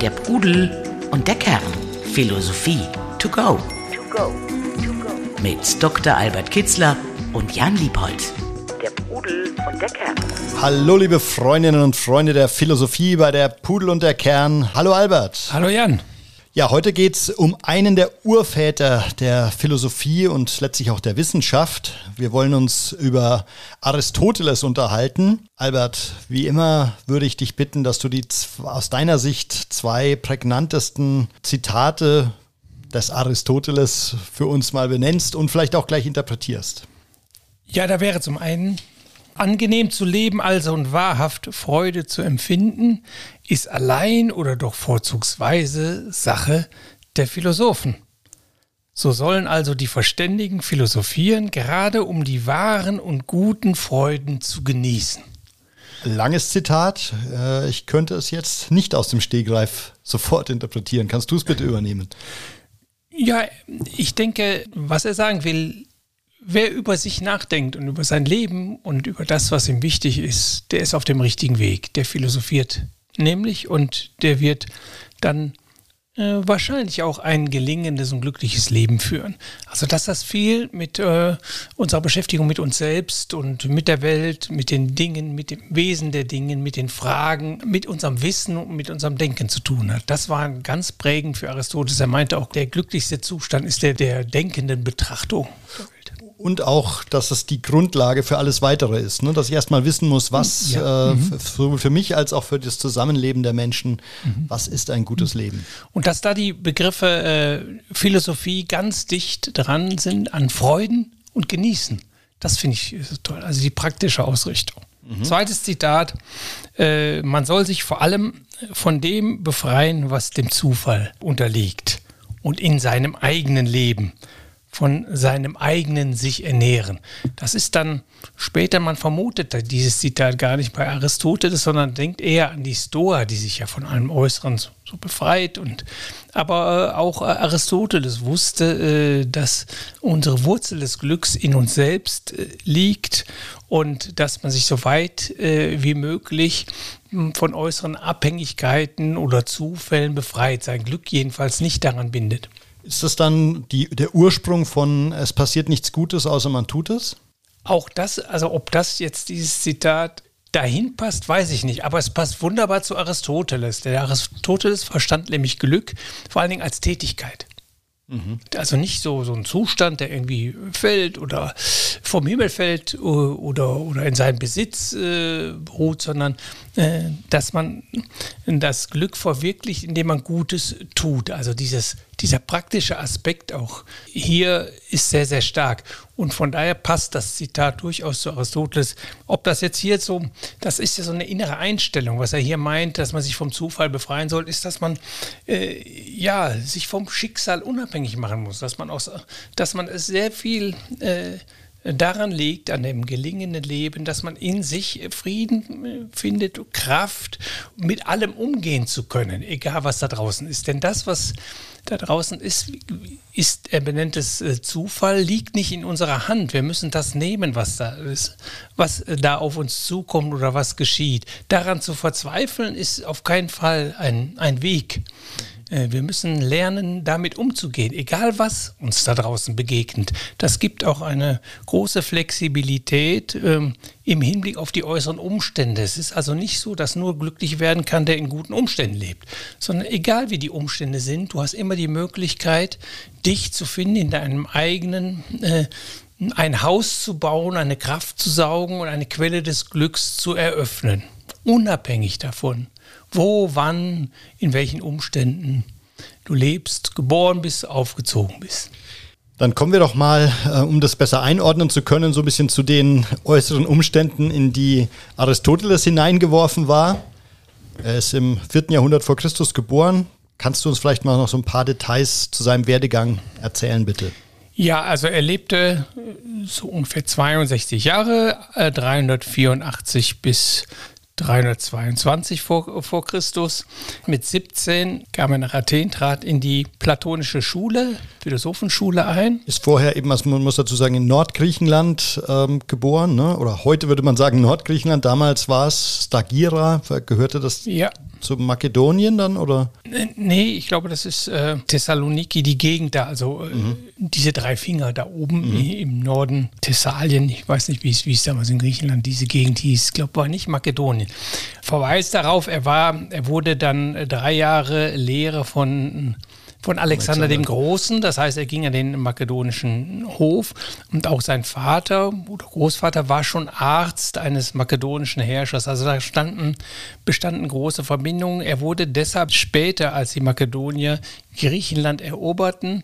Der Pudel und der Kern. Philosophie to go. To go. To go. Mit Dr. Albert Kitzler und Jan Liebold. Der Pudel und der Kern. Hallo liebe Freundinnen und Freunde der Philosophie bei der Pudel und der Kern. Hallo Albert. Hallo Jan. Ja, heute geht es um einen der Urväter der Philosophie und letztlich auch der Wissenschaft. Wir wollen uns über Aristoteles unterhalten. Albert, wie immer würde ich dich bitten, dass du die aus deiner Sicht zwei prägnantesten Zitate des Aristoteles für uns mal benennst und vielleicht auch gleich interpretierst. Ja, da wäre zum einen Angenehm zu leben also und wahrhaft Freude zu empfinden, ist allein oder doch vorzugsweise Sache der Philosophen. So sollen also die Verständigen philosophieren, gerade um die wahren und guten Freuden zu genießen. Langes Zitat. Äh, ich könnte es jetzt nicht aus dem Stegreif sofort interpretieren. Kannst du es bitte übernehmen? Ja, ich denke, was er sagen will, wer über sich nachdenkt und über sein Leben und über das, was ihm wichtig ist, der ist auf dem richtigen Weg. Der philosophiert nämlich und der wird dann äh, wahrscheinlich auch ein gelingendes und glückliches Leben führen. Also dass das viel mit äh, unserer Beschäftigung mit uns selbst und mit der Welt, mit den Dingen, mit dem Wesen der Dinge, mit den Fragen, mit unserem Wissen und mit unserem Denken zu tun hat. Das war ganz prägend für Aristoteles. Er meinte auch, der glücklichste Zustand ist der der denkenden Betrachtung und auch, dass es die Grundlage für alles Weitere ist. Ne? Dass ich erstmal wissen muss, was ja. äh, mhm. sowohl für mich als auch für das Zusammenleben der Menschen, mhm. was ist ein gutes mhm. Leben. Und dass da die Begriffe äh, Philosophie ganz dicht dran sind an Freuden und Genießen. Das finde ich toll. Also die praktische Ausrichtung. Mhm. Zweites Zitat. Äh, man soll sich vor allem von dem befreien, was dem Zufall unterliegt und in seinem eigenen Leben von seinem eigenen sich ernähren. Das ist dann später, man vermutet dieses Zitat gar nicht bei Aristoteles, sondern denkt eher an die Stoa, die sich ja von allem Äußeren so, so befreit. Und, aber äh, auch Aristoteles wusste, äh, dass unsere Wurzel des Glücks in uns selbst äh, liegt und dass man sich so weit wie möglich hm, von äußeren Abhängigkeiten oder Zufällen befreit, sein Glück jedenfalls nicht daran bindet. Ist das dann die, der Ursprung von es passiert nichts Gutes, außer man tut es? Auch das, also ob das jetzt dieses Zitat dahin passt, weiß ich nicht. Aber es passt wunderbar zu Aristoteles. Der Aristoteles verstand nämlich Glück vor allen Dingen als Tätigkeit. Mhm. Also nicht so, so ein Zustand, der irgendwie fällt oder vom Himmel fällt oder, oder in seinem Besitz äh, beruht, sondern äh, dass man das Glück verwirklicht, indem man Gutes tut. Also dieses, dieser praktische Aspekt auch hier ist sehr, sehr stark. Und von daher passt das Zitat durchaus zu Aristoteles. Ob das jetzt hier so, das ist ja so eine innere Einstellung, was er hier meint, dass man sich vom Zufall befreien soll, ist, dass man äh, ja sich vom Schicksal unabhängig machen muss, dass man auch, dass man sehr viel äh, daran liegt, an dem gelingenden Leben, dass man in sich Frieden äh, findet, Kraft, mit allem umgehen zu können, egal was da draußen ist. Denn das, was da draußen ist, ist, er benennt es äh, Zufall, liegt nicht in unserer Hand. Wir müssen das nehmen, was da ist, was äh, da auf uns zukommt oder was geschieht. Daran zu verzweifeln ist auf keinen Fall ein, ein Weg. Äh, wir müssen lernen, damit umzugehen, egal was uns da draußen begegnet. Das gibt auch eine große Flexibilität ähm, im Hinblick auf die äußeren Umstände. Es ist also nicht so, dass nur glücklich werden kann, der in guten Umständen lebt, sondern egal wie die Umstände sind, du hast immer die Möglichkeit, dich zu finden in deinem eigenen äh, ein Haus zu bauen, eine Kraft zu saugen und eine Quelle des Glücks zu eröffnen, unabhängig davon, wo, wann, in welchen Umständen du lebst, geboren bist, aufgezogen bist. Dann kommen wir doch mal, äh, um das besser einordnen zu können, so ein bisschen zu den äußeren Umständen, in die Aristoteles hineingeworfen war. Er ist im 4. Jahrhundert vor Christus geboren. Kannst du uns vielleicht mal noch so ein paar Details zu seinem Werdegang erzählen, bitte? Ja, also er lebte so ungefähr 62 Jahre, 384 äh, bis 322 vor, vor Christus. Mit 17 kam er nach Athen, trat in die platonische Schule, Philosophenschule ein. Ist vorher eben, man muss dazu sagen, in Nordgriechenland ähm, geboren, ne? oder heute würde man sagen Nordgriechenland. Damals war es Stagira, gehörte das ja. Zu Makedonien dann, oder? Nee, ich glaube, das ist äh, Thessaloniki, die Gegend da, also äh, mhm. diese drei Finger da oben mhm. im Norden Thessalien. Ich weiß nicht, wie es damals in Griechenland diese Gegend hieß. Ich glaube, war nicht Makedonien. Verweist darauf, er war, er wurde dann äh, drei Jahre Lehre von von Alexander, dem Großen. Das heißt, er ging an den makedonischen Hof und auch sein Vater oder Großvater war schon Arzt eines makedonischen Herrschers. Also da standen, bestanden große Verbindungen. Er wurde deshalb später, als die Makedonier Griechenland eroberten,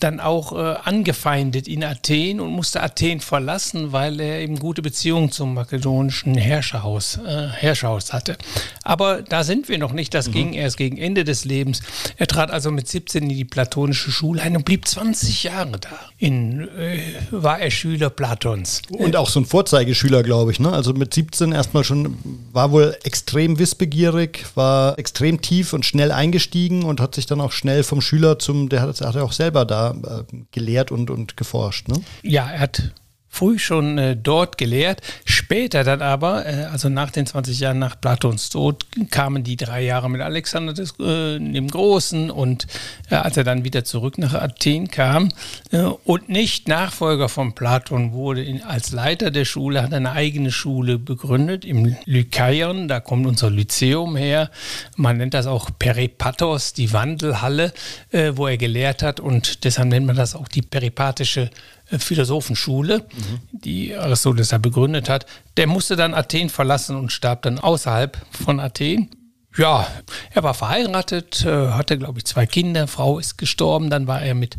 dann auch äh, angefeindet in Athen und musste Athen verlassen, weil er eben gute Beziehungen zum makedonischen Herrscherhaus, äh, Herrscherhaus hatte. Aber da sind wir noch nicht, das mhm. ging erst gegen Ende des Lebens. Er trat also mit 17 in die platonische Schule ein und blieb 20 Jahre da. In, äh, war er Schüler Platons. Und auch so ein Vorzeigeschüler, glaube ich. Ne? Also mit 17 erstmal schon, war wohl extrem wissbegierig, war extrem tief und schnell eingestiegen und hat sich dann auch schnell vom Schüler zum, der hat, hat er auch selber da äh, gelehrt und, und geforscht. Ne? Ja, er hat früh schon äh, dort gelehrt. Später dann aber, äh, also nach den 20 Jahren nach Platons Tod, kamen die drei Jahre mit Alexander des, äh, dem Großen und äh, als er dann wieder zurück nach Athen kam äh, und nicht Nachfolger von Platon wurde in, als Leiter der Schule, hat eine eigene Schule begründet im Lykaion, da kommt unser Lyzeum her. Man nennt das auch Peripatos, die Wandelhalle, äh, wo er gelehrt hat und deshalb nennt man das auch die peripatische Philosophenschule, mhm. die Aristoteles da begründet hat. Der musste dann Athen verlassen und starb dann außerhalb von Athen. Ja, er war verheiratet, äh, hatte, glaube ich, zwei Kinder, Frau ist gestorben, dann war er mit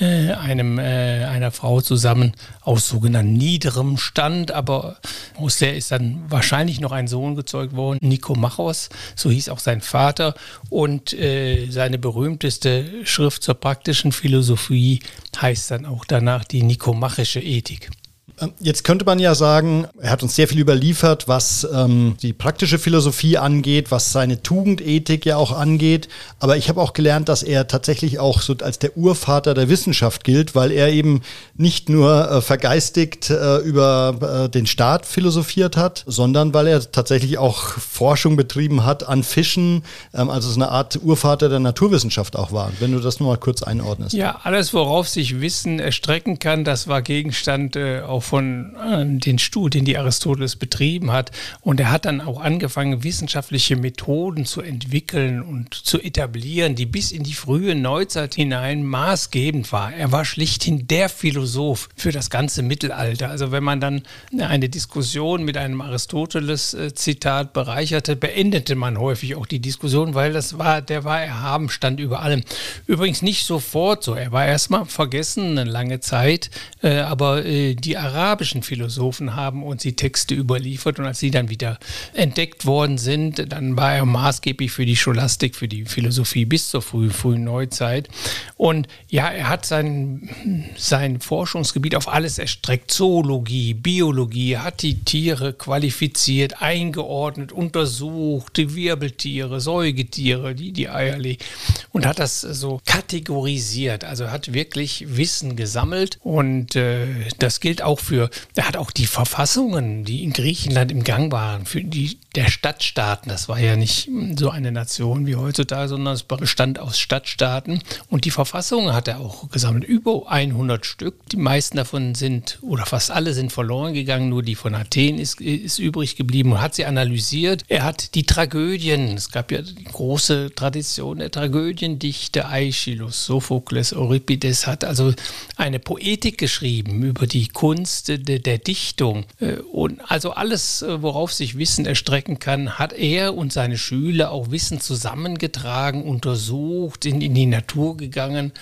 äh, einem, äh, einer Frau zusammen aus sogenannten niederem Stand, aber aus der ist dann wahrscheinlich noch ein Sohn gezeugt worden, Nikomachos, so hieß auch sein Vater, und äh, seine berühmteste Schrift zur praktischen Philosophie heißt dann auch danach die Nikomachische Ethik. Ähm, jetzt könnte man ja sagen, er hat uns sehr viel überliefert, was ähm, die praktische Philosophie angeht, was seine Tugendethik ja auch angeht. Aber ich habe auch gelernt, dass er tatsächlich auch so als der Urvater der Wissenschaft gilt, weil er eben nicht nur äh, vergeistigt äh, über äh, den Staat philosophiert hat, sondern weil er tatsächlich auch Forschung betrieben hat an Fischen, ähm, also so eine Art Urvater der Naturwissenschaft auch war. Wenn du das nur mal kurz einordnest. Ja, alles, worauf sich Wissen erstrecken kann, das war Gegenstand äh, auf von äh, den Studien, die Aristoteles betrieben hat. Und er hat dann auch angefangen, wissenschaftliche Methoden zu entwickeln und zu etablieren, die bis in die frühe Neuzeit hinein maßgebend war. Er war schlichthin der Philosoph für das ganze Mittelalter. Also wenn man dann eine Diskussion mit einem Aristoteles-Zitat bereicherte, beendete man häufig auch die Diskussion, weil das war, der war erhaben, stand über allem. Übrigens nicht sofort so. Er war erstmal vergessen eine lange Zeit, äh, aber äh, die Araber arabischen Philosophen haben uns die Texte überliefert und als sie dann wieder entdeckt worden sind, dann war er maßgeblich für die Scholastik, für die Philosophie bis zur frühen, frühen Neuzeit. Und ja, er hat sein, sein Forschungsgebiet auf alles erstreckt. Zoologie, Biologie, hat die Tiere qualifiziert, eingeordnet, untersucht, die Wirbeltiere, Säugetiere, die die Eier und hat das so kategorisiert. Also hat wirklich Wissen gesammelt und äh, das gilt auch für, er hat auch die Verfassungen, die in Griechenland im Gang waren, für die der Stadtstaaten. Das war ja nicht so eine Nation wie heutzutage, sondern es bestand aus Stadtstaaten. Und die Verfassungen hat er auch gesammelt. Über 100 Stück. Die meisten davon sind, oder fast alle sind verloren gegangen. Nur die von Athen ist, ist übrig geblieben und hat sie analysiert. Er hat die Tragödien, es gab ja die große Tradition der Tragödiendichte, Aeschylus, Sophokles, Euripides, hat also eine Poetik geschrieben über die Kunst der, der Dichtung. Äh, und also alles, äh, worauf sich Wissen erstreckt, strecken kann, hat er und seine Schüler auch Wissen zusammengetragen, untersucht, in, in die Natur gegangen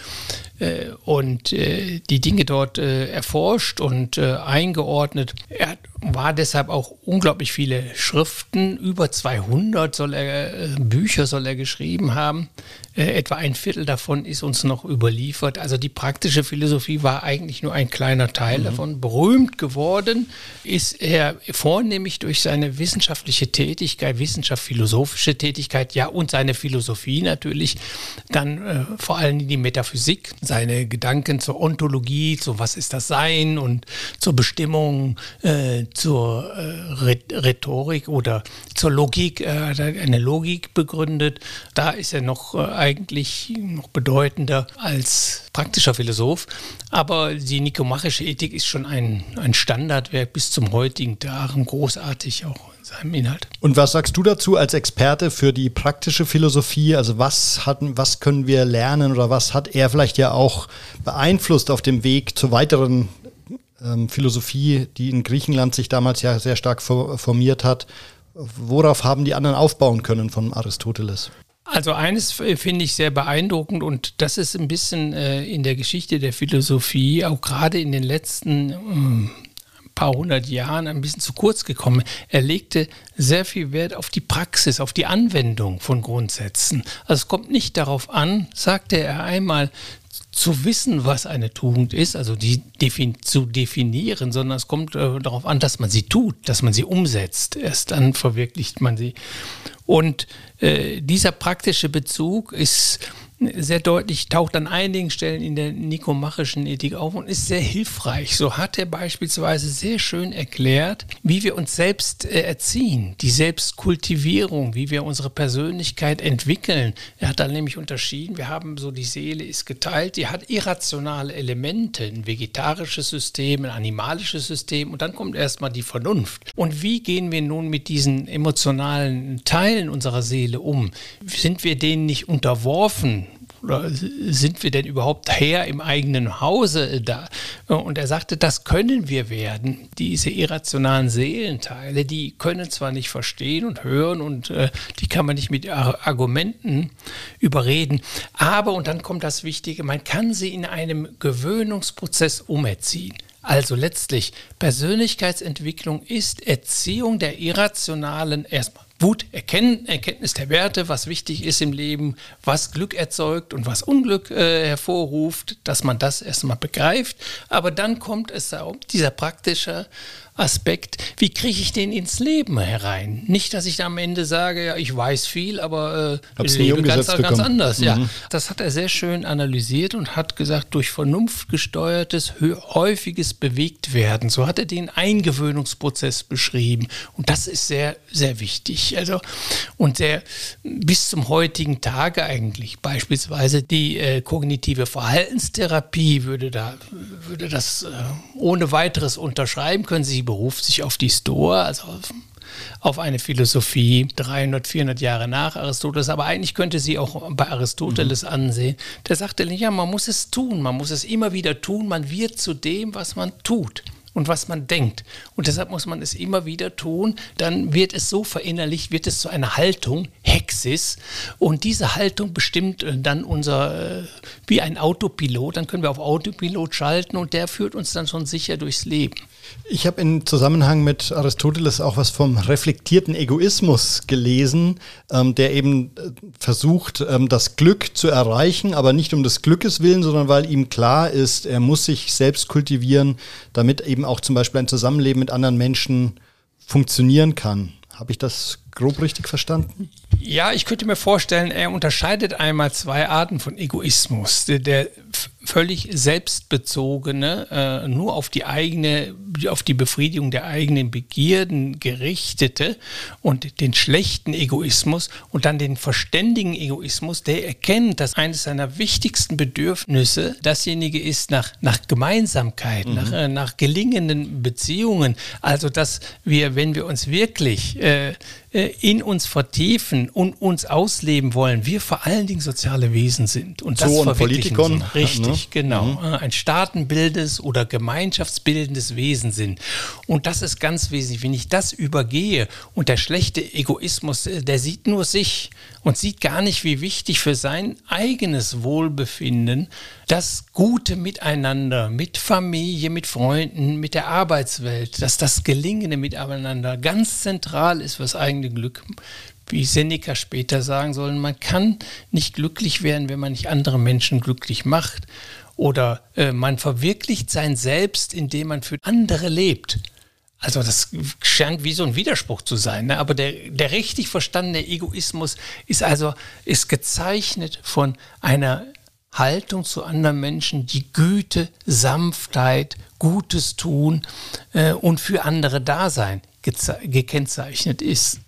äh, und äh, die Dinge dort äh, erforscht und äh, eingeordnet. Er hat war deshalb auch unglaublich viele Schriften, über 200 soll er, äh, Bücher soll er geschrieben haben. Äh, etwa ein Viertel davon ist uns noch überliefert. Also die praktische Philosophie war eigentlich nur ein kleiner Teil mhm. davon. Berühmt geworden ist er vornehmlich durch seine wissenschaftliche Tätigkeit, wissenschaftlich-philosophische Tätigkeit, ja und seine Philosophie natürlich, dann äh, vor allem die Metaphysik, seine Gedanken zur Ontologie, zu was ist das Sein und zur Bestimmung, äh, zur äh, Rhetorik oder zur Logik, hat eine Logik begründet. Da ist er noch äh, eigentlich noch bedeutender als praktischer Philosoph. Aber die nikomachische Ethik ist schon ein, ein Standardwerk bis zum heutigen Tag, großartig auch in seinem Inhalt. Und was sagst du dazu als Experte für die praktische Philosophie? Also was, hatten, was können wir lernen oder was hat er vielleicht ja auch beeinflusst auf dem Weg zur weiteren ähm, Philosophie, die in Griechenland sich damals ja sehr stark formiert hat? Worauf haben die anderen aufbauen können von Aristoteles? Also eines finde ich sehr beeindruckend und das ist ein bisschen äh, in der Geschichte der Philosophie, auch gerade in den letzten äh, paar hundert Jahren ein bisschen zu kurz gekommen. Er legte sehr viel Wert auf die Praxis, auf die Anwendung von Grundsätzen. Also es kommt nicht darauf an, sagte er einmal, zu wissen, was eine Tugend ist, also die defin zu definieren, sondern es kommt äh, darauf an, dass man sie tut, dass man sie umsetzt. Erst dann verwirklicht man sie. Und äh, dieser praktische Bezug ist sehr deutlich, taucht an einigen Stellen in der nikomachischen Ethik auf und ist sehr hilfreich. So hat er beispielsweise sehr schön erklärt, wie wir uns selbst äh, erziehen, die Selbstkultivierung, wie wir unsere Persönlichkeit entwickeln. Er hat dann nämlich unterschieden, wir haben so, die Seele ist geteilt, die hat irrationale Elemente, ein vegetarisches System, ein animalisches System und dann kommt erstmal die Vernunft. Und wie gehen wir nun mit diesen emotionalen Teilen unserer Seele um? Sind wir denen nicht unterworfen? Oder sind wir denn überhaupt Herr im eigenen Hause da? Und er sagte, das können wir werden. Diese irrationalen Seelenteile, die können zwar nicht verstehen und hören und äh, die kann man nicht mit Argumenten überreden, aber, und dann kommt das Wichtige, man kann sie in einem Gewöhnungsprozess umerziehen. Also letztlich, Persönlichkeitsentwicklung ist Erziehung der irrationalen, erstmal Wut, Erkennen, Erkenntnis der Werte, was wichtig ist im Leben, was Glück erzeugt und was Unglück äh, hervorruft, dass man das erstmal begreift. Aber dann kommt es darum, dieser praktische Aspekt, wie kriege ich den ins Leben herein? Nicht, dass ich da am Ende sage, ja, ich weiß viel, aber äh, ich lebe ganz, ganz, anders. Mhm. Ja, das hat er sehr schön analysiert und hat gesagt, durch vernunftgesteuertes, häufiges Bewegtwerden, so hat er den Eingewöhnungsprozess beschrieben. Und das ist sehr, sehr wichtig. Also, und der bis zum heutigen Tage eigentlich, beispielsweise die äh, kognitive Verhaltenstherapie würde da, würde das äh, ohne weiteres unterschreiben, können Sie beruft sich auf die Stoa, also auf eine Philosophie 300, 400 Jahre nach Aristoteles, aber eigentlich könnte sie auch bei Aristoteles mhm. ansehen. Der sagte, ja, man muss es tun, man muss es immer wieder tun, man wird zu dem, was man tut und was man denkt. Und deshalb muss man es immer wieder tun. Dann wird es so verinnerlicht, wird es zu einer Haltung, Hexis. Und diese Haltung bestimmt äh, dann unser, äh, wie ein Autopilot. Dann können wir auf Autopilot schalten und der führt uns dann schon sicher durchs Leben. Ich habe im Zusammenhang mit Aristoteles auch was vom reflektierten Egoismus gelesen, ähm, der eben äh, versucht, ähm, das Glück zu erreichen, aber nicht um des Glückes willen, sondern weil ihm klar ist, er muss sich selbst kultivieren, damit eben auch zum Beispiel ein Zusammenleben mit anderen Menschen funktionieren kann. Habe ich das grob richtig verstanden? Ja, ich könnte mir vorstellen, er unterscheidet einmal zwei Arten von Egoismus. Der, der völlig selbstbezogene, äh, nur auf die eigene, auf die Befriedigung der eigenen Begierden gerichtete und den schlechten Egoismus und dann den verständigen Egoismus, der erkennt, dass eines seiner wichtigsten Bedürfnisse dasjenige ist nach, nach Gemeinsamkeit, mhm. nach, äh, nach gelingenden Beziehungen. Also, dass wir, wenn wir uns wirklich äh, in uns vertiefen und uns ausleben wollen, wir vor allen Dingen soziale Wesen sind. Und das so und Politikon. Richtig, ne? genau. Mhm. Äh, ein staatenbildendes oder gemeinschaftsbildendes Wesen sind. Und das ist ganz wesentlich. Wenn ich das übergehe und der schlechte Egoismus, äh, der sieht nur sich und sieht gar nicht, wie wichtig für sein eigenes Wohlbefinden das gute Miteinander mit Familie, mit Freunden, mit der Arbeitswelt, dass das gelingende Miteinander ganz zentral ist für das eigene Glück. Wie Seneca später sagen soll, man kann nicht glücklich werden, wenn man nicht andere Menschen glücklich macht. Oder äh, man verwirklicht sein Selbst, indem man für andere lebt. Also das scheint wie so ein Widerspruch zu sein, ne? aber der, der richtig verstandene Egoismus ist also ist gezeichnet von einer Haltung zu anderen Menschen, die Güte, Sanftheit, Gutes tun äh, und für andere Dasein gekennzeichnet ist.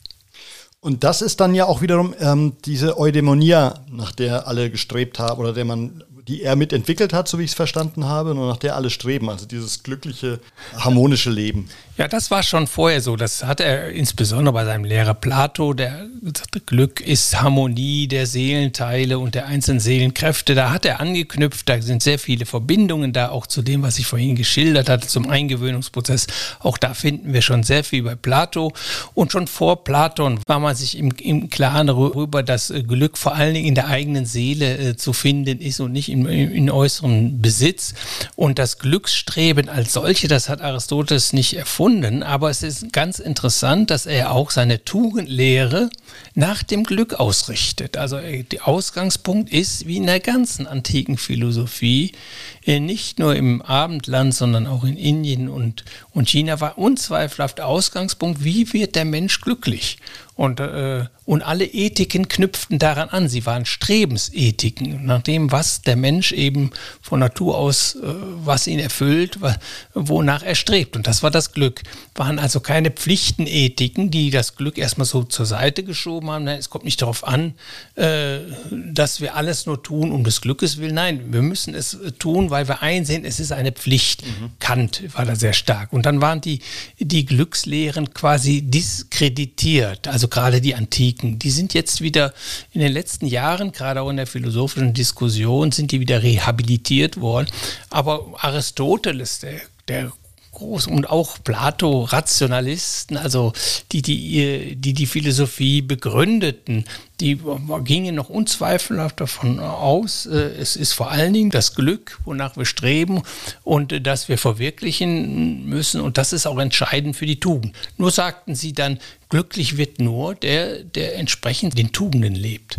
Und das ist dann ja auch wiederum ähm, diese Eudämonia, nach der alle gestrebt haben oder der man die er mitentwickelt hat, so wie ich es verstanden habe, und nach der alle streben, also dieses glückliche, harmonische Leben. Ja, das war schon vorher so. Das hat er insbesondere bei seinem Lehrer Plato, der sagte, Glück ist Harmonie der Seelenteile und der einzelnen Seelenkräfte. Da hat er angeknüpft, da sind sehr viele Verbindungen da, auch zu dem, was ich vorhin geschildert hatte, zum Eingewöhnungsprozess. Auch da finden wir schon sehr viel bei Plato. Und schon vor Platon war man sich im, im Klaren darüber, dass Glück vor allen Dingen in der eigenen Seele äh, zu finden ist und nicht in, in äußerem Besitz. Und das Glücksstreben als solche, das hat Aristoteles nicht erfunden aber es ist ganz interessant, dass er auch seine Tugendlehre nach dem Glück ausrichtet. Also äh, der Ausgangspunkt ist, wie in der ganzen antiken Philosophie, nicht nur im Abendland, sondern auch in Indien und, und China, war unzweifelhaft Ausgangspunkt, wie wird der Mensch glücklich? Und, äh, und alle Ethiken knüpften daran an. Sie waren Strebensethiken, nach dem, was der Mensch eben von Natur aus, äh, was ihn erfüllt, wonach er strebt. Und das war das Glück. Waren also keine Pflichtenethiken, die das Glück erstmal so zur Seite geschoben haben. Es kommt nicht darauf an, äh, dass wir alles nur tun um des Glückes willen. Nein, wir müssen es tun, weil wir einsehen, es ist eine Pflicht. Mhm. Kant war da sehr stark. Und dann waren die, die Glückslehren quasi diskreditiert. Also also gerade die Antiken, die sind jetzt wieder in den letzten Jahren, gerade auch in der philosophischen Diskussion, sind die wieder rehabilitiert worden. Aber Aristoteles, der, der groß und auch Plato, Rationalisten, also die die, die, die Philosophie begründeten, die gingen noch unzweifelhaft davon aus, äh, es ist vor allen Dingen das Glück, wonach wir streben und äh, das wir verwirklichen müssen und das ist auch entscheidend für die Tugend. Nur sagten sie dann, glücklich wird nur der, der entsprechend den Tugenden lebt.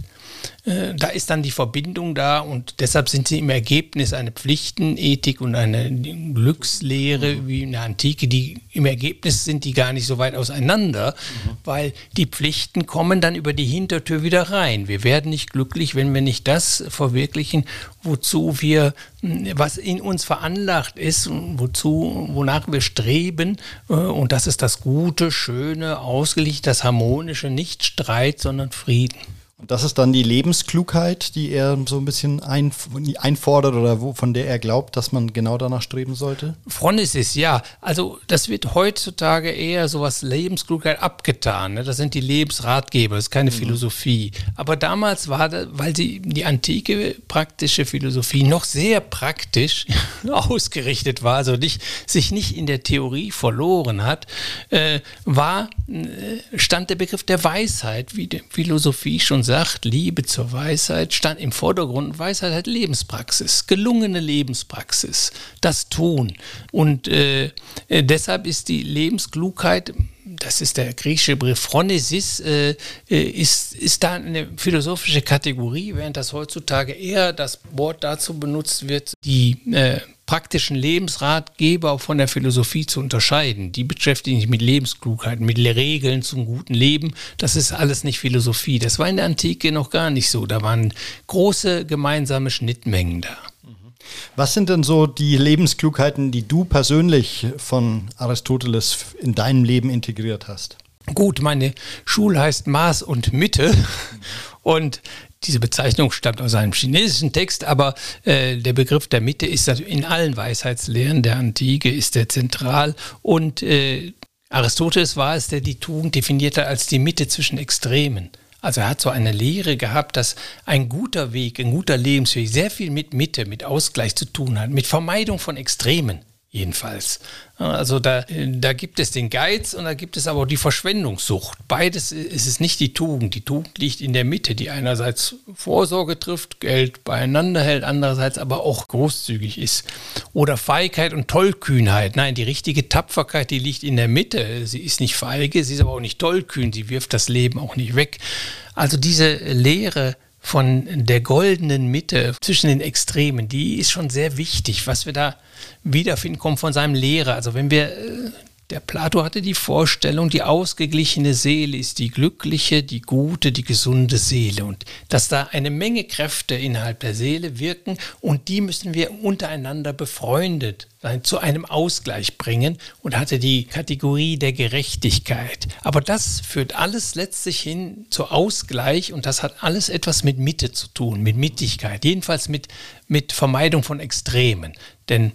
Äh, da ist dann die Verbindung da und deshalb sind sie im Ergebnis eine Pflichtenethik und eine Glückslehre mhm. wie in der Antike, die im Ergebnis sind die gar nicht so weit auseinander, mhm. weil die Pflichten kommen dann über die Hintertür wieder rein. Wir werden nicht glücklich, wenn wir nicht das verwirklichen, wozu wir, was in uns veranlagt ist, wozu, wonach wir streben. Äh, und das ist das Gute, Schöne, Ausgeglichen, das Harmonische, nicht Streit, sondern Frieden. Und das ist dann die Lebensklugheit, die er so ein bisschen einfordert oder wo, von der er glaubt, dass man genau danach streben sollte? Phronesis, ja. Also das wird heutzutage eher so was Lebensklugheit abgetan. Ne? Das sind die Lebensratgeber, das ist keine mhm. Philosophie. Aber damals war das, weil die, die antike praktische Philosophie noch sehr praktisch ausgerichtet war, also nicht, sich nicht in der Theorie verloren hat, äh, war, äh, stand der Begriff der Weisheit, wie die Philosophie schon sagt, Liebe zur Weisheit stand im Vordergrund. Weisheit hat Lebenspraxis, gelungene Lebenspraxis, das Tun. Und äh, äh, deshalb ist die Lebensklugheit das ist der griechische Begriff Phronesis, äh, äh, ist, ist da eine philosophische Kategorie, während das heutzutage eher das Wort dazu benutzt wird, die äh, praktischen Lebensratgeber von der Philosophie zu unterscheiden. Die beschäftigen sich mit Lebensklugheit, mit Regeln zum guten Leben. Das ist alles nicht Philosophie. Das war in der Antike noch gar nicht so. Da waren große gemeinsame Schnittmengen da. Was sind denn so die Lebensklugheiten, die du persönlich von Aristoteles in deinem Leben integriert hast? Gut, meine Schule heißt Maß und Mitte und diese Bezeichnung stammt aus einem chinesischen Text, aber äh, der Begriff der Mitte ist in allen Weisheitslehren der Antike, ist der zentral und äh, Aristoteles war es, der die Tugend definierte als die Mitte zwischen Extremen. Also er hat so eine Lehre gehabt, dass ein guter Weg, ein guter Lebensweg sehr viel mit Mitte, mit Ausgleich zu tun hat, mit Vermeidung von Extremen. Jedenfalls. Also da, da gibt es den Geiz und da gibt es aber auch die Verschwendungssucht. Beides ist es nicht die Tugend. Die Tugend liegt in der Mitte, die einerseits Vorsorge trifft, Geld beieinander hält, andererseits aber auch großzügig ist. Oder Feigheit und Tollkühnheit. Nein, die richtige Tapferkeit, die liegt in der Mitte. Sie ist nicht feige, sie ist aber auch nicht tollkühn, sie wirft das Leben auch nicht weg. Also diese Lehre von der goldenen Mitte zwischen den Extremen, die ist schon sehr wichtig. Was wir da wiederfinden, kommt von seinem Lehrer. Also wenn wir äh, der Plato hatte die Vorstellung, die ausgeglichene Seele ist die glückliche, die gute, die gesunde Seele und dass da eine Menge Kräfte innerhalb der Seele wirken und die müssen wir untereinander befreundet zu einem Ausgleich bringen und hatte die Kategorie der Gerechtigkeit. Aber das führt alles letztlich hin zu Ausgleich und das hat alles etwas mit Mitte zu tun, mit Mittigkeit, jedenfalls mit, mit Vermeidung von Extremen. Denn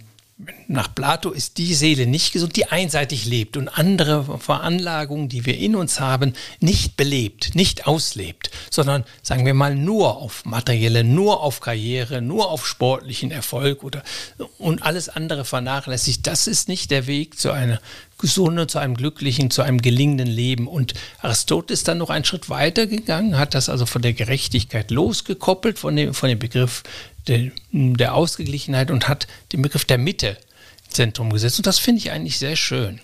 nach Plato ist die Seele nicht gesund, die einseitig lebt und andere Veranlagungen, die wir in uns haben, nicht belebt, nicht auslebt, sondern sagen wir mal nur auf materielle, nur auf Karriere, nur auf sportlichen Erfolg oder und alles andere vernachlässigt. Das ist nicht der Weg zu einer gesunden, zu einem glücklichen, zu einem gelingenden Leben. Und Aristoteles ist dann noch einen Schritt weiter gegangen, hat das also von der Gerechtigkeit losgekoppelt, von dem, von dem Begriff der, der Ausgeglichenheit und hat den Begriff der Mitte ins Zentrum gesetzt. Und das finde ich eigentlich sehr schön.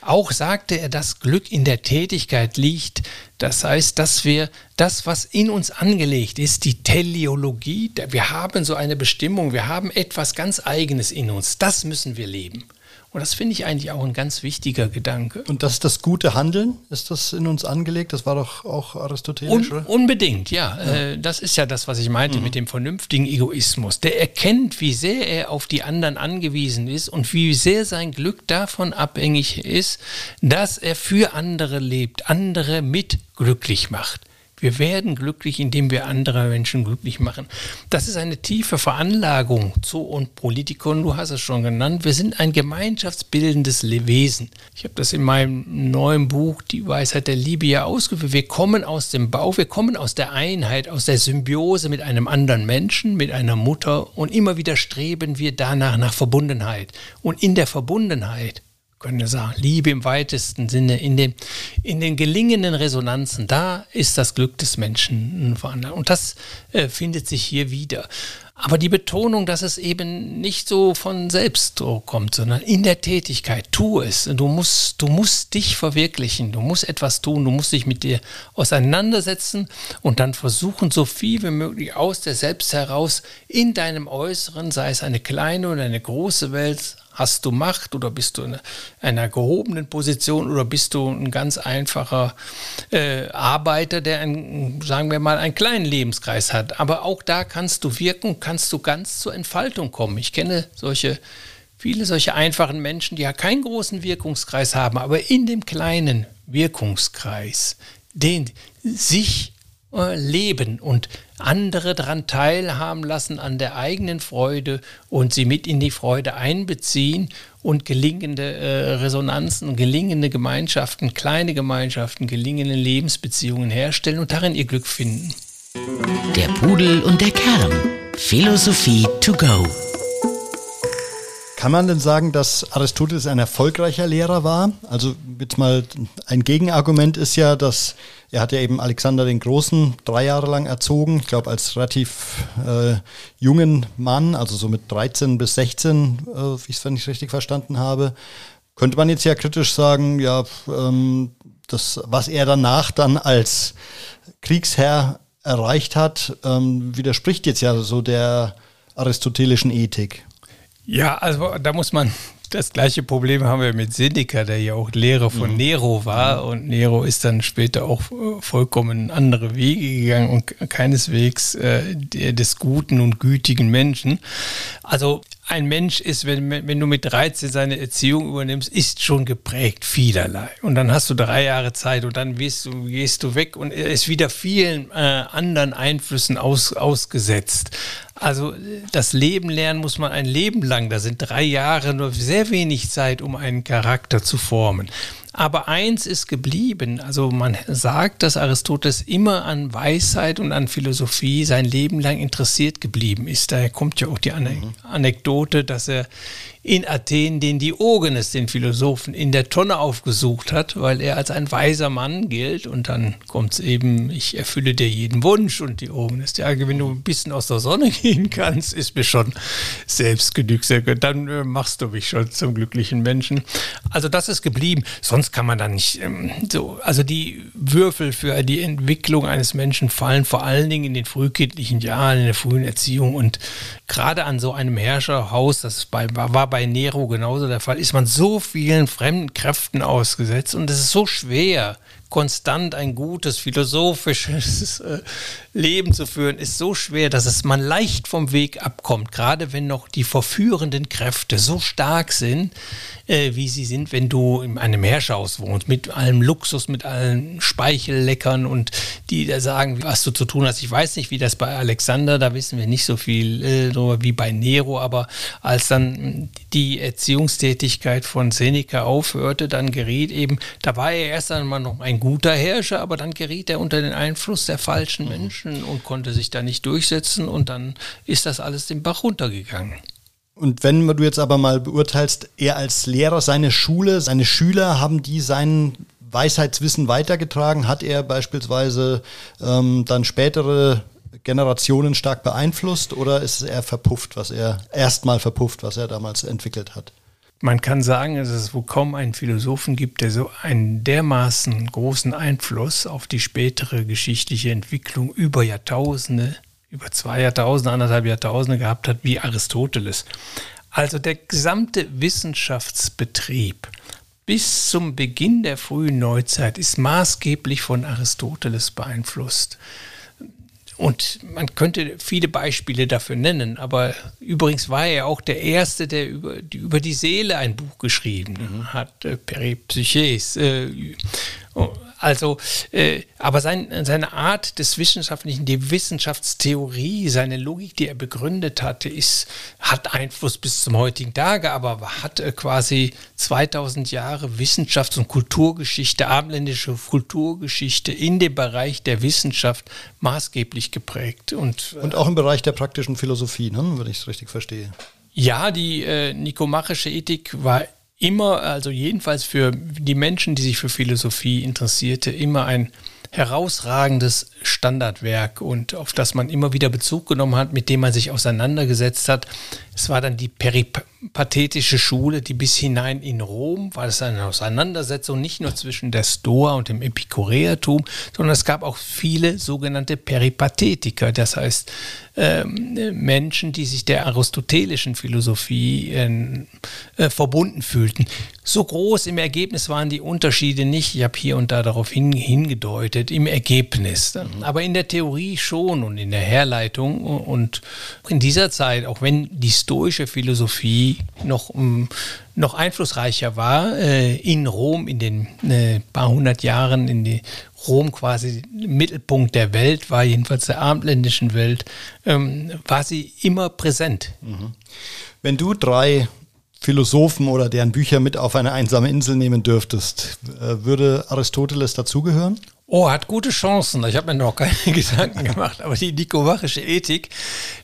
Auch sagte er, dass Glück in der Tätigkeit liegt. Das heißt, dass wir das, was in uns angelegt ist, die Teleologie, wir haben so eine Bestimmung, wir haben etwas ganz Eigenes in uns, das müssen wir leben. Und das finde ich eigentlich auch ein ganz wichtiger Gedanke. Und das ist das gute Handeln? Ist das in uns angelegt? Das war doch auch aristotelisch, Un oder? Unbedingt, ja. ja. Äh, das ist ja das, was ich meinte mhm. mit dem vernünftigen Egoismus. Der erkennt, wie sehr er auf die anderen angewiesen ist und wie sehr sein Glück davon abhängig ist, dass er für andere lebt, andere mit glücklich macht. Wir werden glücklich, indem wir andere Menschen glücklich machen. Das ist eine tiefe Veranlagung zu und Politikon, du hast es schon genannt. Wir sind ein gemeinschaftsbildendes Wesen. Ich habe das in meinem neuen Buch Die Weisheit der Liebe ja ausgeführt. Wir kommen aus dem Bauch, wir kommen aus der Einheit, aus der Symbiose mit einem anderen Menschen, mit einer Mutter und immer wieder streben wir danach nach Verbundenheit. Und in der Verbundenheit können wir sagen, Liebe im weitesten Sinne, in den, in den gelingenden Resonanzen, da ist das Glück des Menschen vorhanden. Und das äh, findet sich hier wieder. Aber die Betonung, dass es eben nicht so von selbst kommt, sondern in der Tätigkeit, tu es. Du musst, du musst dich verwirklichen, du musst etwas tun, du musst dich mit dir auseinandersetzen und dann versuchen, so viel wie möglich aus der Selbst heraus in deinem Äußeren, sei es eine kleine oder eine große Welt, Hast du Macht oder bist du in einer gehobenen Position oder bist du ein ganz einfacher äh, Arbeiter, der, ein, sagen wir mal, einen kleinen Lebenskreis hat? Aber auch da kannst du wirken, kannst du ganz zur Entfaltung kommen. Ich kenne solche viele solche einfachen Menschen, die ja keinen großen Wirkungskreis haben, aber in dem kleinen Wirkungskreis, den sich äh, leben und andere daran teilhaben lassen an der eigenen Freude und sie mit in die Freude einbeziehen und gelingende äh, Resonanzen, gelingende Gemeinschaften, kleine Gemeinschaften, gelingende Lebensbeziehungen herstellen und darin ihr Glück finden. Der Pudel und der Kern. Philosophie to go. Kann man denn sagen, dass Aristoteles ein erfolgreicher Lehrer war? Also jetzt mal ein Gegenargument ist ja, dass er hat ja eben Alexander den Großen drei Jahre lang erzogen, ich glaube als relativ äh, jungen Mann, also so mit 13 bis 16, äh, wie ich es, wenn ich richtig verstanden habe. Könnte man jetzt ja kritisch sagen, ja, ähm, das, was er danach dann als Kriegsherr erreicht hat, ähm, widerspricht jetzt ja so der aristotelischen Ethik. Ja, also da muss man das gleiche Problem haben wir mit Seneca, der ja auch Lehrer von mhm. Nero war. Und Nero ist dann später auch äh, vollkommen andere Wege gegangen und keineswegs äh, der, des guten und gütigen Menschen. Also ein Mensch ist, wenn, wenn du mit 13 seine Erziehung übernimmst, ist schon geprägt, vielerlei. Und dann hast du drei Jahre Zeit und dann gehst du, gehst du weg und er ist wieder vielen äh, anderen Einflüssen aus, ausgesetzt. Also das Leben lernen muss man ein Leben lang. Da sind drei Jahre nur sehr wenig Zeit, um einen Charakter zu formen. Aber eins ist geblieben. Also man sagt, dass Aristoteles immer an Weisheit und an Philosophie sein Leben lang interessiert geblieben ist. Daher kommt ja auch die Anekdote, dass er in Athen den Diogenes, den Philosophen, in der Tonne aufgesucht hat, weil er als ein weiser Mann gilt. Und dann kommt es eben, ich erfülle dir jeden Wunsch. Und Diogenes, ja, wenn du ein bisschen aus der Sonne gehen kannst, ist mir schon selbst genug. Dann äh, machst du mich schon zum glücklichen Menschen. Also das ist geblieben. Sonst kann man da nicht ähm, so, also die Würfel für die Entwicklung eines Menschen fallen vor allen Dingen in den frühkindlichen Jahren, in der frühen Erziehung. Und gerade an so einem Herrscherhaus, das bei, war bei Nero genauso der Fall, ist man so vielen fremden Kräften ausgesetzt und es ist so schwer, konstant ein gutes philosophisches äh, Leben zu führen, ist so schwer, dass es man leicht vom Weg abkommt, gerade wenn noch die verführenden Kräfte so stark sind, äh, wie sie sind, wenn du in einem Herrschhaus wohnst, mit allem Luxus, mit allen Speichelleckern und die da sagen, was du zu tun hast. Ich weiß nicht, wie das bei Alexander, da wissen wir nicht so viel äh, darüber wie bei Nero, aber als dann die Erziehungstätigkeit von Seneca aufhörte, dann geriet eben, da war er erst einmal noch ein guter Herrscher, aber dann geriet er unter den Einfluss der falschen mhm. Menschen und konnte sich da nicht durchsetzen und dann ist das alles den Bach runtergegangen. Und wenn du jetzt aber mal beurteilst, er als Lehrer, seine Schule, seine Schüler, haben die sein Weisheitswissen weitergetragen? Hat er beispielsweise ähm, dann spätere Generationen stark beeinflusst oder ist er verpufft, was er erstmal verpufft, was er damals entwickelt hat? Man kann sagen, dass es wohl kaum einen Philosophen gibt, der so einen dermaßen großen Einfluss auf die spätere geschichtliche Entwicklung über Jahrtausende über zwei Jahrtausende, anderthalb Jahrtausende gehabt hat, wie Aristoteles. Also der gesamte Wissenschaftsbetrieb bis zum Beginn der frühen Neuzeit ist maßgeblich von Aristoteles beeinflusst. Und man könnte viele Beispiele dafür nennen, aber übrigens war er auch der Erste, der über die, über die Seele ein Buch geschrieben mhm. hat, äh, Peripsyches. Äh, also, äh, aber sein, seine Art des Wissenschaftlichen, die Wissenschaftstheorie, seine Logik, die er begründet hatte, ist, hat Einfluss bis zum heutigen Tage, aber hat äh, quasi 2000 Jahre Wissenschafts- und Kulturgeschichte, abendländische Kulturgeschichte in dem Bereich der Wissenschaft maßgeblich geprägt. Und, äh, und auch im Bereich der praktischen Philosophie, ne, wenn ich es richtig verstehe. Ja, die äh, nikomachische Ethik war immer, also jedenfalls für die Menschen, die sich für Philosophie interessierte, immer ein herausragendes Standardwerk und auf das man immer wieder Bezug genommen hat, mit dem man sich auseinandergesetzt hat. Es war dann die peripathetische Schule, die bis hinein in Rom war das eine Auseinandersetzung nicht nur zwischen der Stoa und dem Epikureertum, sondern es gab auch viele sogenannte Peripathetiker, das heißt äh, Menschen, die sich der aristotelischen Philosophie äh, äh, verbunden fühlten. So groß im Ergebnis waren die Unterschiede nicht. Ich habe hier und da darauf hin, hingedeutet, im Ergebnis. Mhm. Aber in der Theorie schon und in der Herleitung. Und in dieser Zeit, auch wenn die stoische Philosophie noch, noch einflussreicher war, äh, in Rom in den äh, paar hundert Jahren, in die Rom quasi Mittelpunkt der Welt war, jedenfalls der abendländischen Welt, ähm, war sie immer präsent. Mhm. Wenn du drei Philosophen oder deren Bücher mit auf eine einsame Insel nehmen dürftest, äh, würde Aristoteles dazugehören? Oh, hat gute Chancen. Ich habe mir noch keine Gedanken gemacht, aber die nikomachische Ethik,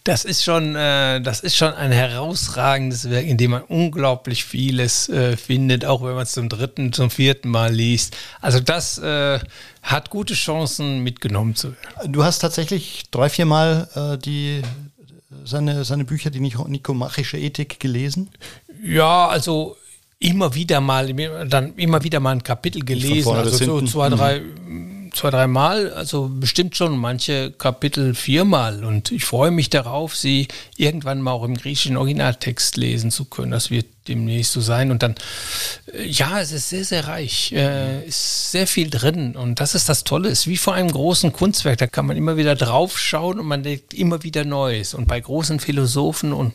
das ist schon, äh, das ist schon ein herausragendes Werk, in dem man unglaublich vieles äh, findet, auch wenn man es zum dritten, zum vierten Mal liest. Also das äh, hat gute Chancen, mitgenommen zu werden. Du hast tatsächlich drei, vier Mal äh, die seine, seine Bücher, die nikomachische Ethik, gelesen? Ja, also immer wieder mal, dann immer wieder mal ein Kapitel gelesen, also so zwei, drei. Mhm zwei, dreimal, also bestimmt schon manche Kapitel viermal. Und ich freue mich darauf, sie irgendwann mal auch im griechischen Originaltext lesen zu können. Das wird demnächst so sein. Und dann, äh, ja, es ist sehr, sehr reich. Äh, ist sehr viel drin. Und das ist das Tolle. Es ist wie vor einem großen Kunstwerk. Da kann man immer wieder draufschauen und man denkt immer wieder Neues. Und bei großen Philosophen und,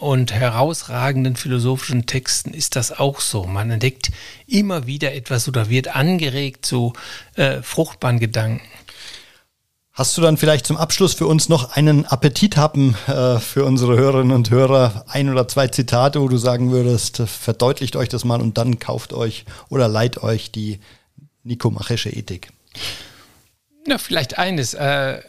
und herausragenden philosophischen Texten ist das auch so. Man entdeckt immer wieder etwas oder wird angeregt zu äh, fruchtbaren Gedanken. Hast du dann vielleicht zum Abschluss für uns noch einen Appetithappen äh, für unsere Hörerinnen und Hörer? Ein oder zwei Zitate, wo du sagen würdest, verdeutlicht euch das mal und dann kauft euch oder leiht euch die nikomachische Ethik. Ja, vielleicht eines. Äh,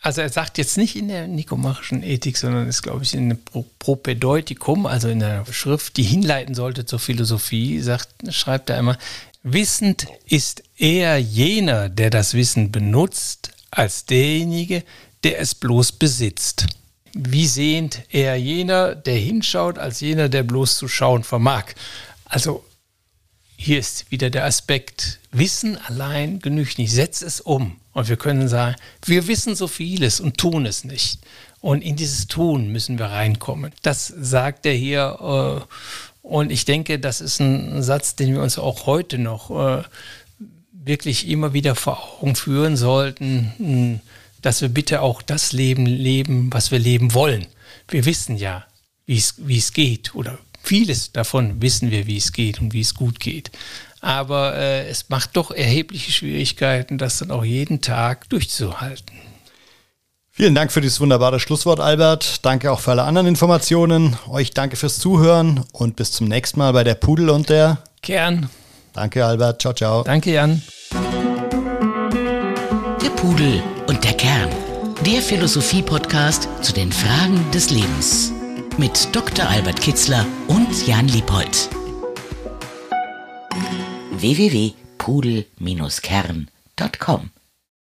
also er sagt jetzt nicht in der nikomachischen Ethik, sondern ist, glaube ich, in einem Propedeutikum, also in der Schrift, die hinleiten sollte zur Philosophie, sagt, schreibt er immer, Wissend ist eher jener, der das Wissen benutzt, als derjenige, der es bloß besitzt. Wie sehend eher jener, der hinschaut, als jener, der bloß zu schauen vermag. Also hier ist wieder der Aspekt, Wissen allein genügt nicht, setz es um. Und wir können sagen, wir wissen so vieles und tun es nicht. Und in dieses Tun müssen wir reinkommen. Das sagt er hier. Äh, und ich denke, das ist ein Satz, den wir uns auch heute noch äh, wirklich immer wieder vor Augen führen sollten, hm, dass wir bitte auch das Leben leben, was wir leben wollen. Wir wissen ja, wie es geht oder vieles davon wissen wir, wie es geht und wie es gut geht. Aber äh, es macht doch erhebliche Schwierigkeiten, das dann auch jeden Tag durchzuhalten. Vielen Dank für dieses wunderbare Schlusswort, Albert. Danke auch für alle anderen Informationen. Euch danke fürs Zuhören und bis zum nächsten Mal bei der Pudel und der Kern. Danke, Albert. Ciao, ciao. Danke, Jan. Der Pudel und der Kern. Der Philosophie-Podcast zu den Fragen des Lebens. Mit Dr. Albert Kitzler und Jan Liebold. www.pudel-kern.com